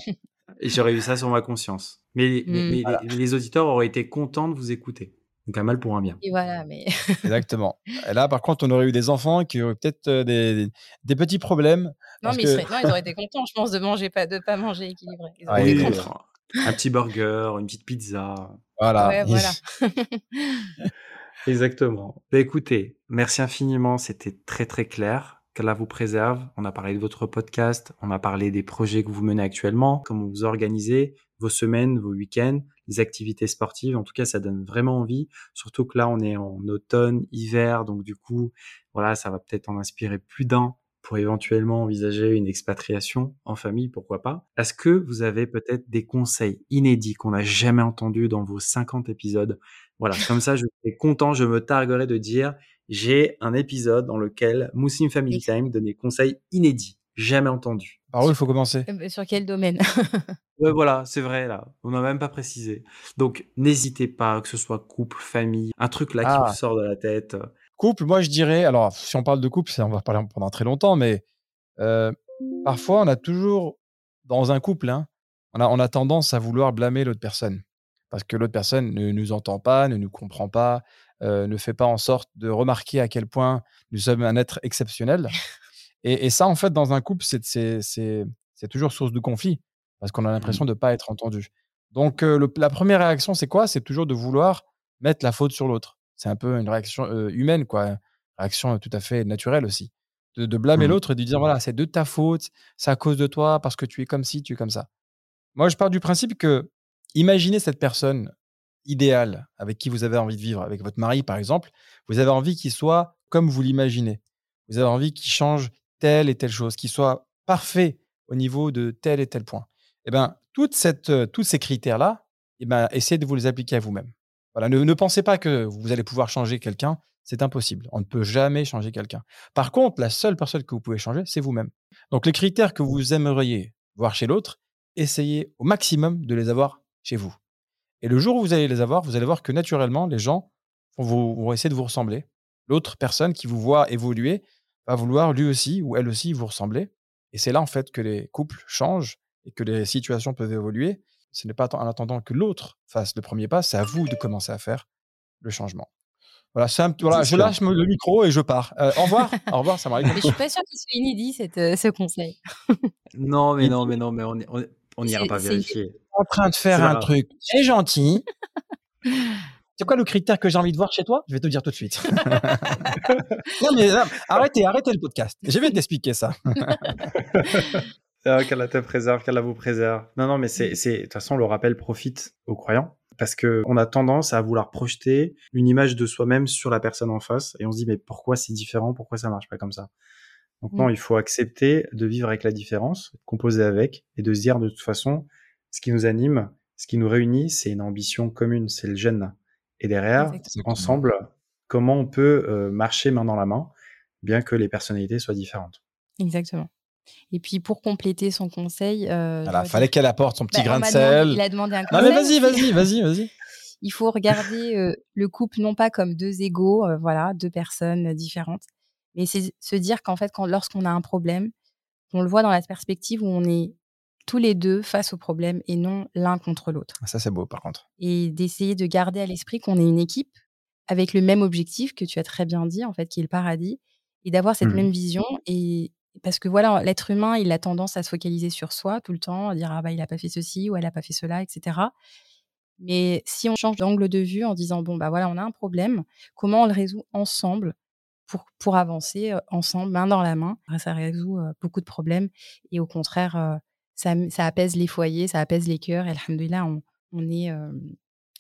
et j'aurais eu ça sur ma conscience. Mais, mmh. les, auditeurs auraient été contents de vous écouter. Donc un mal pour un bien. Et voilà, mais. Exactement. Et là, par contre, on aurait eu des enfants qui auraient peut-être euh, des, des, petits problèmes. Non, mais ils, non, ils, auraient été contents, je pense, de manger pas, de pas manger équilibré. Ils auraient été contents un petit burger, une petite pizza. Voilà. voilà. Exactement. Bah, écoutez, merci infiniment, c'était très très clair. Qu'Allah vous préserve. On a parlé de votre podcast, on a parlé des projets que vous menez actuellement, comment vous organisez vos semaines, vos week-ends, les activités sportives. En tout cas, ça donne vraiment envie. Surtout que là, on est en automne, hiver, donc du coup, voilà, ça va peut-être en inspirer plus d'un pour éventuellement envisager une expatriation en famille, pourquoi pas. Est-ce que vous avez peut-être des conseils inédits qu'on n'a jamais entendus dans vos 50 épisodes? Voilà, comme ça, je suis content, je me targuerai de dire, j'ai un épisode dans lequel Moussim Family Time donne des conseils inédits, jamais entendus. Par où il faut commencer euh, Sur quel domaine? Ouais, Voilà, c'est vrai, là. On n'a même pas précisé. Donc, n'hésitez pas, que ce soit couple, famille, un truc là qui ah. vous sort de la tête. Couple, moi je dirais, alors si on parle de couple, on va parler pendant très longtemps, mais parfois on a toujours, dans un couple, hein, on, a, on a tendance à vouloir blâmer l'autre personne. Parce que l'autre personne ne nous entend pas, ne nous comprend pas, ne fait pas en sorte de remarquer à quel point nous sommes un être exceptionnel. Et, ça, en fait, dans un couple, c'est toujours source de conflit, parce qu'on a mmh. l'impression de ne pas être entendu. Donc la première réaction, c'est quoi? C'est toujours de vouloir mettre la faute sur l'autre. C'est un peu une réaction humaine, quoi. Une réaction tout à fait naturelle aussi. De, blâmer mmh. l'autre et de dire voilà, c'est de ta faute, c'est à cause de toi, parce que tu es comme ci, tu es comme ça. Moi, je pars du principe que imaginez cette personne idéale avec qui vous avez envie de vivre, avec votre mari par exemple, vous avez envie qu'il soit comme vous l'imaginez. Vous avez envie qu'il change telle et telle chose, qu'il soit parfait au niveau de tel et tel point. Eh ben, toute cette, euh, tous ces critères-là, eh ben, essayez de vous les appliquer à vous-même. Voilà, ne, pensez pas que vous allez pouvoir changer quelqu'un. C'est impossible. On ne peut jamais changer quelqu'un. Par contre, la seule personne que vous pouvez changer, c'est vous-même. Donc, les critères que vous aimeriez voir chez l'autre, essayez au maximum de les avoir chez vous. Et le jour où vous allez les avoir, vous allez voir que naturellement, les gens vont, vont essayer de vous ressembler. L'autre personne qui vous voit évoluer va vouloir lui aussi ou elle aussi vous ressembler. Et c'est là, en fait, que les couples changent et que les situations peuvent évoluer. Ce n'est pas en attendant que l'autre fasse le premier pas, c'est à vous de commencer à faire le changement. Voilà, un, voilà je lâche le micro et je pars. Euh, au revoir. au revoir, ça m'arrive. Je suis pas sûre qu'il soit inédit cette, euh, ce conseil. non, mais non, mais non, mais on n'ira pas vérifier. En train de faire un truc très gentil. C'est quoi le critère que j'ai envie de voir chez toi? Je vais te dire tout de suite. non, mais arrêtez, arrêtez le podcast. Je vais t'expliquer ça. Ah, qu'Allah te préserve, qu'Allah vous préserve. Non, non, mais c'est, de toute façon, le rappel profite aux croyants parce que on a tendance à vouloir projeter une image de soi-même sur la personne en face et on se dit mais pourquoi c'est différent, pourquoi ça marche pas comme ça? Donc non, mm. il faut accepter de vivre avec la différence, de composer avec et de se dire de toute façon, ce qui nous anime, ce qui nous réunit, c'est une ambition commune, c'est le gène. Et derrière, ensemble, comment on peut euh, marcher main dans la main, bien que les personnalités soient différentes. Exactement. Et puis pour compléter son conseil, euh, fallait qu'elle apporte son petit bah, grain de sel. il a demandé un conseil. Non mais vas-y, vas-y, vas-y, vas-y. il faut regarder euh, le couple non pas comme deux égaux, euh, voilà, deux personnes différentes, mais c'est se dire qu'en fait, quand, lorsqu'on a un problème, on le voit dans la perspective où on est tous les deux face au problème et non l'un contre l'autre. Ça, c'est beau, par contre. Et d'essayer de garder à l'esprit qu'on est une équipe avec le même objectif que tu as très bien dit, en fait, qui est le paradis, et d'avoir cette mmh. même vision et, parce que voilà, l'être humain, il a tendance à se focaliser sur soi tout le temps, à dire ah bah il a pas fait ceci ou elle a pas fait cela, etc. Mais si on change d'angle de vue en disant bon bah voilà, on a un problème, comment on le résout ensemble pour, pour avancer ensemble, main dans la main, ça résout beaucoup de problèmes et au contraire, ça, ça, apaise les foyers, ça apaise les cœurs et alhamdoulilah, on, on est.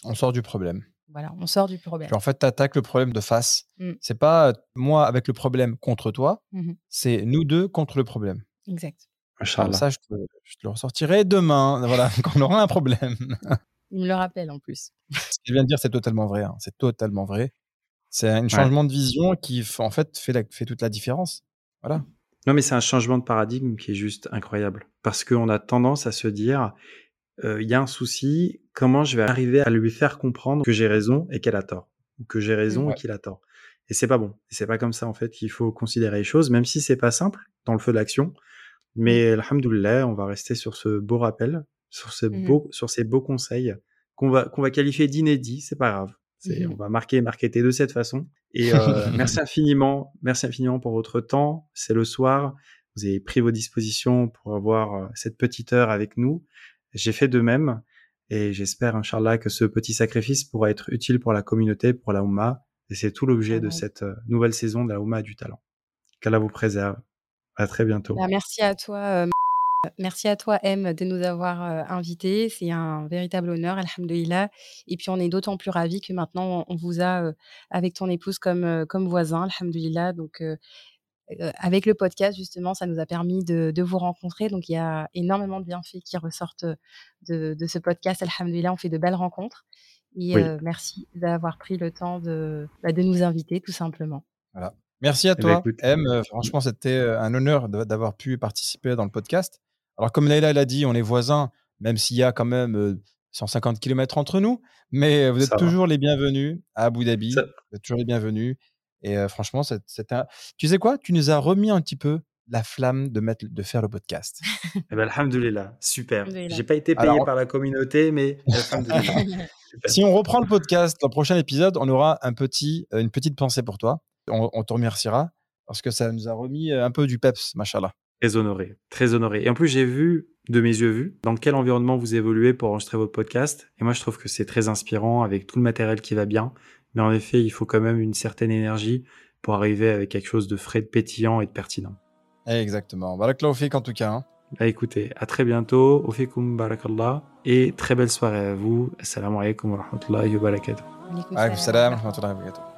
on sort du problème. Voilà, on sort du problème. en fait, tu attaques le problème de face. Ce mmh. C'est pas moi avec le problème contre toi, mmh c'est nous deux contre le problème. Exact. ça, je te, le ressortirai demain, voilà, quand on aura un problème. Il me le rappelle en plus. Ce qu'il vient de dire, c'est totalement vrai. Hein. C'est totalement vrai. C'est un changement de vision qui, en fait, fait, fait toute la différence. Voilà. Non, mais c'est un changement de paradigme qui est juste incroyable. Parce qu'on a tendance à se dire, euh, il y a un souci, comment je vais arriver à lui faire comprendre que j'ai raison et qu'elle a tort, ou que j'ai raison et qu'il a tort. Et c'est pas bon. C'est pas comme ça en fait qu'il faut considérer les choses, même si c'est pas simple dans le feu de l'action. Mais mmh. alhamdoulilah, on va rester sur ce beau rappel, sur ces mmh beaux, sur ces beaux conseils qu'on va qu'on va qualifier d'inédits. C'est pas grave. C'est, mmh On va marquer, marketer de cette façon. Et euh, merci infiniment, merci infiniment pour votre temps. C'est le soir. Vous avez pris vos dispositions pour avoir euh, cette petite heure avec nous. J'ai fait de même et j'espère, Inch'Allah, que ce petit sacrifice pourra être utile pour la communauté, pour la Oumma. Et c'est tout l'objet de cette euh, nouvelle saison de la Oumma du talent. Qu'Allah vous préserve. À très bientôt. Bah, merci à toi. Euh, merci à toi, M, de nous avoir euh, invités. C'est un véritable honneur, alhamdulillah. Et puis, on est d'autant plus ravis que maintenant, on vous a avec ton épouse comme, comme voisin, alhamdulillah. Donc, avec le podcast, justement, ça nous a permis de, vous rencontrer. Donc, il y a énormément de bienfaits qui ressortent de, ce podcast. Alhamdulillah, on fait de belles rencontres. Et merci d'avoir pris le temps de, bah, de nous inviter, tout simplement. Voilà. Merci à eh ben, toi, M. franchement, c'était un honneur d'avoir pu participer dans le podcast. Alors, comme Leïla l'a dit, on est voisins, même s'il y a quand même 150 km entre nous. Mais vous êtes toujours les bienvenus à Abu Dhabi. Vous êtes toujours les bienvenus. Et franchement, c'est un... tu sais quoi? Tu nous as remis un petit peu la flamme de, mettre, de faire le podcast. eh ben, alhamdoulilah, super. J'ai pas été payé par la communauté, mais si on reprend le podcast, dans le prochain épisode, on aura un petit, une petite pensée pour toi. On, te remerciera parce que ça nous a remis un peu du peps, machallah. Très honoré, très honoré. Et en plus, j'ai vu, de mes yeux vus, dans quel environnement vous évoluez pour enregistrer votre podcast. Et moi, je trouve que c'est très inspirant avec tout le matériel qui va bien. Mais en effet, il faut quand même une certaine énergie pour arriver avec quelque chose de frais, de pétillant et de pertinent. Exactement. Barakallahu fik en tout cas. Hein. Bah, écoutez, à très bientôt. Ofikum barakallah. Et très belle soirée à vous. Assalamu alaikum wa rahmatullahi wa barakatuh. Alaikum salam wa rahmatullahi wa barakatuh.